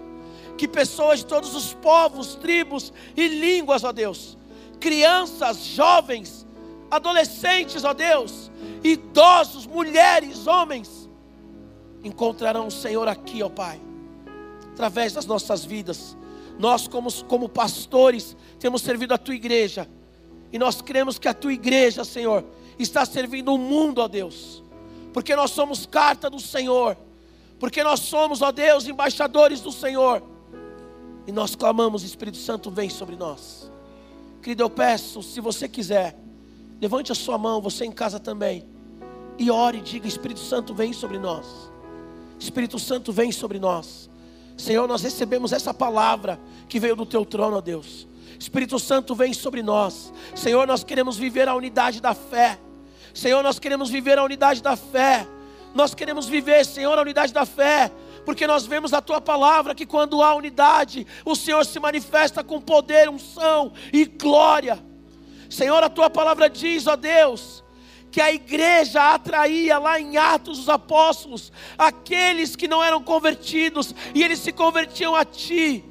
que pessoas de todos os povos, tribos e línguas, ó Deus, crianças, jovens, adolescentes, ó Deus, idosos, mulheres, homens, encontrarão o Senhor aqui, ó Pai, através das nossas vidas. Nós, como, como pastores, temos servido a tua igreja, e nós cremos que a tua igreja, Senhor, está servindo o mundo, ó Deus, porque nós somos carta do Senhor, porque nós somos, ó Deus, embaixadores do Senhor, e nós clamamos, Espírito Santo, vem sobre nós. Querido, eu peço, se você quiser, levante a sua mão, você em casa também, e ore e diga: Espírito Santo, vem sobre nós. Espírito Santo, vem sobre nós. Senhor, nós recebemos essa palavra que veio do teu trono, ó Deus. Espírito Santo, vem sobre nós. Senhor, nós queremos viver a unidade da fé. Senhor, nós queremos viver a unidade da fé. Nós queremos viver, Senhor, a unidade da fé. Porque nós vemos a tua palavra que quando há unidade, o Senhor se manifesta com poder, unção e glória. Senhor, a tua palavra diz, ó Deus, que a igreja atraía lá em Atos dos Apóstolos aqueles que não eram convertidos e eles se convertiam a ti,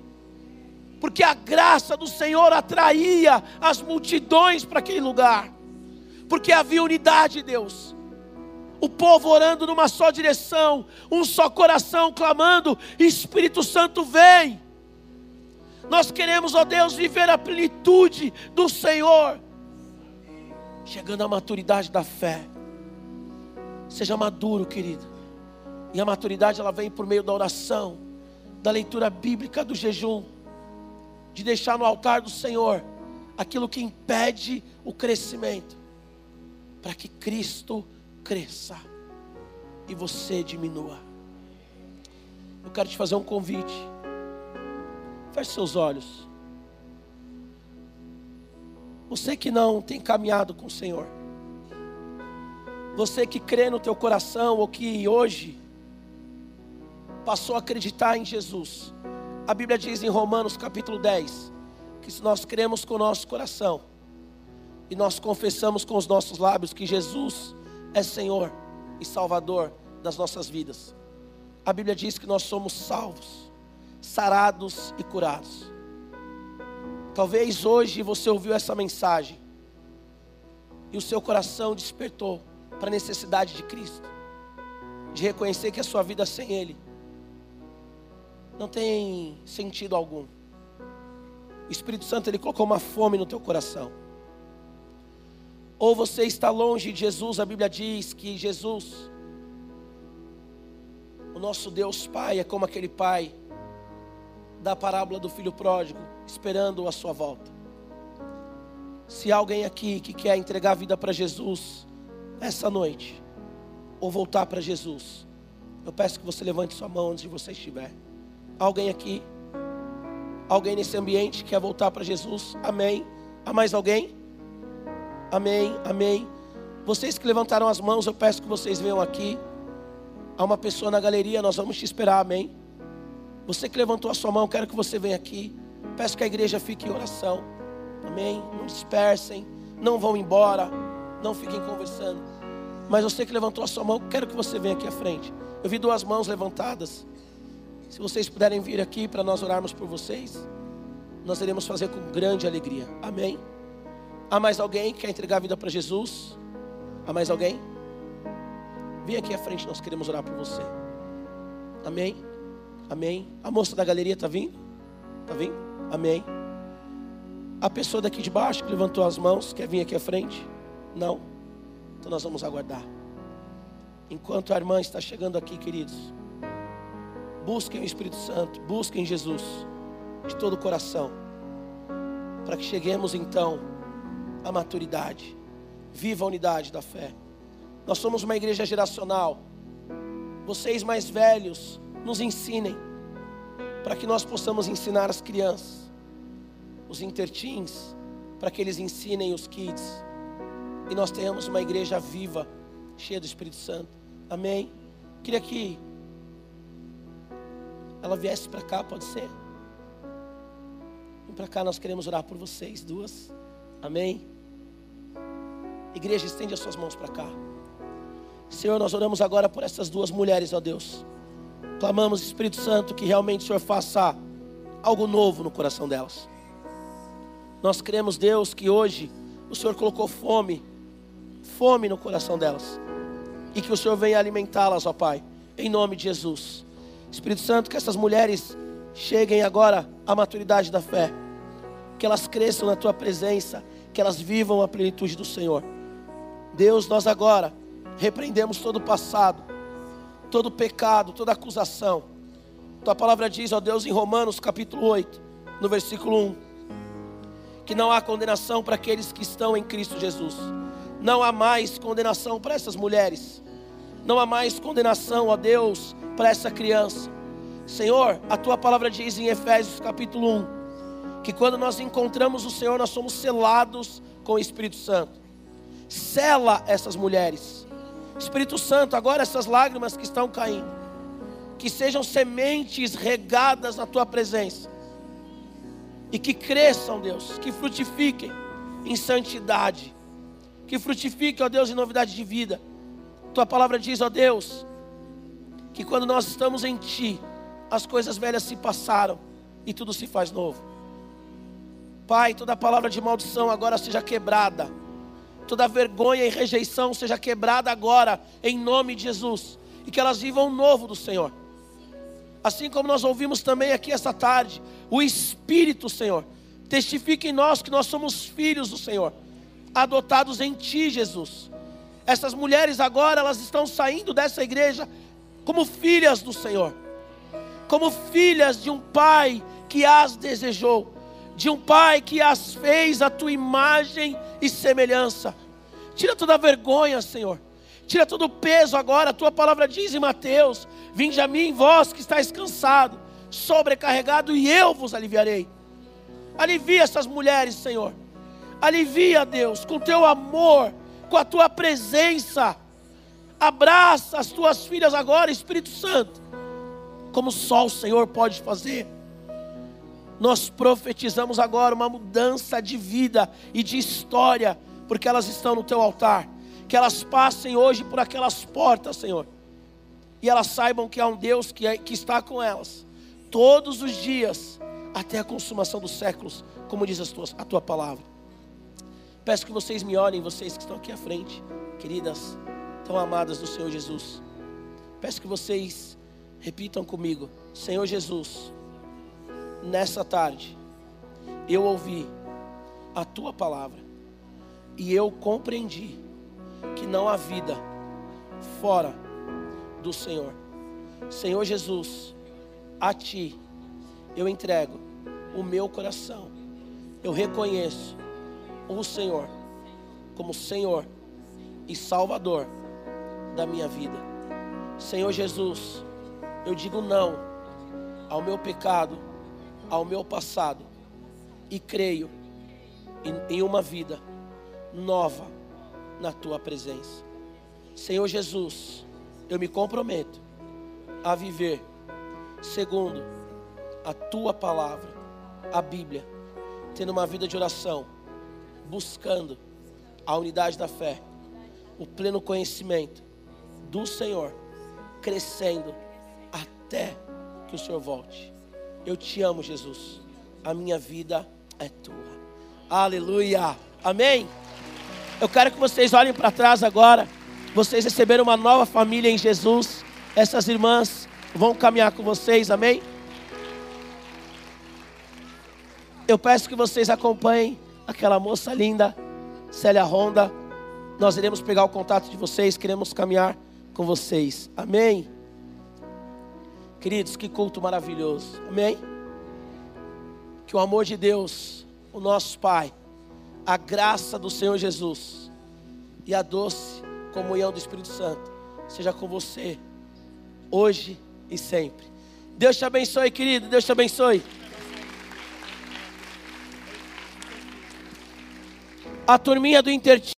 porque a graça do Senhor atraía as multidões para aquele lugar, porque havia unidade, Deus. o povo orando numa só direção, um só coração clamando: Espírito Santo, vem. Nós queremos, ó Deus, viver a plenitude do Senhor, chegando à maturidade da fé. Seja maduro, querido. E a maturidade ela vem por meio da oração, da leitura bíblica, do jejum, de deixar no altar do Senhor aquilo que impede o crescimento, para que Cristo cresça e você diminua. Eu quero te fazer um convite. Feche seus olhos. Você que não tem caminhado com o Senhor. Você que crê no teu coração ou que hoje passou a acreditar em Jesus. A Bíblia diz em Romanos capítulo 10 que se nós cremos com o nosso coração e nós confessamos com os nossos lábios que Jesus é Senhor e Salvador das nossas vidas. A Bíblia diz que nós somos salvos, sarados e curados. Talvez hoje você ouviu essa mensagem e o seu coração despertou para a necessidade de Cristo, de reconhecer que a sua vida sem Ele não tem sentido algum. O Espírito Santo ele colocou uma fome no teu coração ou você está longe de Jesus, a Bíblia diz que Jesus, o nosso Deus Pai, é como aquele pai da parábola do filho pródigo, esperando a sua volta. Se alguém aqui que quer entregar a vida para Jesus essa noite, ou voltar para Jesus, eu peço que você levante sua mão onde você estiver. Alguém aqui? Alguém nesse ambiente quer voltar para Jesus? Amém. Há mais alguém? Amém, amém. Vocês que levantaram as mãos, eu peço que vocês venham aqui. Há uma pessoa na galeria, nós vamos te esperar, amém. Você que levantou a sua mão, quero que você venha aqui. Peço que a igreja fique em oração, amém. Não dispersem, não vão embora, não fiquem conversando. Mas você que levantou a sua mão, quero que você venha aqui à frente. Eu vi duas mãos levantadas. Se vocês puderem vir aqui para nós orarmos por vocês, nós iremos fazer com grande alegria, amém. Há mais alguém que quer entregar a vida para Jesus? Há mais alguém? Vem aqui à frente, nós queremos orar por você. Amém? Amém. A moça da galeria está vindo? Está vindo? Amém. A pessoa daqui de baixo que levantou as mãos, quer vir aqui à frente? Não? Então nós vamos aguardar. Enquanto a irmã está chegando aqui, queridos, busquem o Espírito Santo, busquem Jesus de todo o coração, para que cheguemos então a maturidade. Viva a unidade da fé. Nós somos uma igreja geracional. Vocês mais velhos nos ensinem para que nós possamos ensinar as crianças, os interteens, para que eles ensinem os kids. E nós tenhamos uma igreja viva, cheia do Espírito Santo. Amém. Queria que ela viesse para cá, pode ser? Vem para cá, nós queremos orar por vocês duas. Amém. Igreja, estende as suas mãos para cá. Senhor, nós oramos agora por essas duas mulheres, ó Deus. Clamamos, Espírito Santo, que realmente o Senhor faça algo novo no coração delas. Nós cremos, Deus, que hoje o Senhor colocou fome, fome no coração delas. E que o Senhor venha alimentá-las, ó Pai, em nome de Jesus. Espírito Santo, que essas mulheres cheguem agora à maturidade da fé. Que elas cresçam na tua presença, que elas vivam a plenitude do Senhor. Deus, nós agora repreendemos todo o passado, todo o pecado, toda acusação. Tua palavra diz, ó Deus, em Romanos capítulo 8, no versículo 1, que não há condenação para aqueles que estão em Cristo Jesus. Não há mais condenação para essas mulheres. Não há mais condenação, ó Deus, para essa criança. Senhor, a tua palavra diz em Efésios capítulo 1, que quando nós encontramos o Senhor, nós somos selados com o Espírito Santo. Sela essas mulheres. Espírito Santo, agora essas lágrimas que estão caindo, que sejam sementes regadas na tua presença. E que cresçam, Deus, que frutifiquem em santidade. Que frutifiquem, ó Deus, em novidade de vida. Tua palavra diz, ó Deus, que quando nós estamos em Ti, as coisas velhas se passaram e tudo se faz novo. Pai, toda palavra de maldição agora seja quebrada toda vergonha e rejeição seja quebrada agora, em nome de Jesus, e que elas vivam o novo do Senhor. Assim como nós ouvimos também aqui essa tarde, o Espírito, Senhor, testifica em nós que nós somos filhos do Senhor, adotados em Ti, Jesus. Essas mulheres agora, elas estão saindo dessa igreja como filhas do Senhor, como filhas de um Pai que as desejou, de um Pai que as fez a tua imagem e semelhança. Tira toda a vergonha, Senhor. Tira todo o peso agora. A tua palavra diz em Mateus: Vinde a mim, vós que estáis cansado, sobrecarregado, e eu vos aliviarei. Alivia essas mulheres, Senhor. Alivia, Deus, com teu amor, com a tua presença. Abraça as tuas filhas agora, Espírito Santo, como só o Senhor pode fazer. Nós profetizamos agora uma mudança de vida e de história, porque elas estão no teu altar. Que elas passem hoje por aquelas portas, Senhor, e elas saibam que há um Deus que, é, que está com elas, todos os dias, até a consumação dos séculos, como diz tuas, a tua palavra. Peço que vocês me olhem, vocês que estão aqui à frente, queridas, tão amadas do Senhor Jesus. Peço que vocês repitam comigo: Senhor Jesus, nessa tarde, eu ouvi a tua palavra e eu compreendi que não há vida fora do Senhor. Senhor Jesus, a ti eu entrego o meu coração. Eu reconheço o Senhor como Senhor e Salvador da minha vida. Senhor Jesus, eu digo não ao meu pecado ao meu passado e creio em, uma vida nova na tua presença. Senhor Jesus, eu me comprometo a viver segundo a tua palavra, a Bíblia, tendo uma vida de oração, buscando a unidade da fé, o pleno conhecimento do Senhor, crescendo até que o Senhor volte. Eu te amo, Jesus. A minha vida é tua. Aleluia. Amém. Eu quero que vocês olhem para trás agora. Vocês receberam uma nova família em Jesus. Essas irmãs vão caminhar com vocês. Amém. Eu peço que vocês acompanhem aquela moça linda, Célia Ronda. Nós iremos pegar o contato de vocês, queremos caminhar com vocês. Amém. Queridos, que culto maravilhoso. Amém? Que o amor de Deus, o nosso Pai, a graça do Senhor Jesus e a doce comunhão do Espírito Santo seja com você, hoje e sempre. Deus te abençoe, querido. Deus te abençoe. A turminha do Inter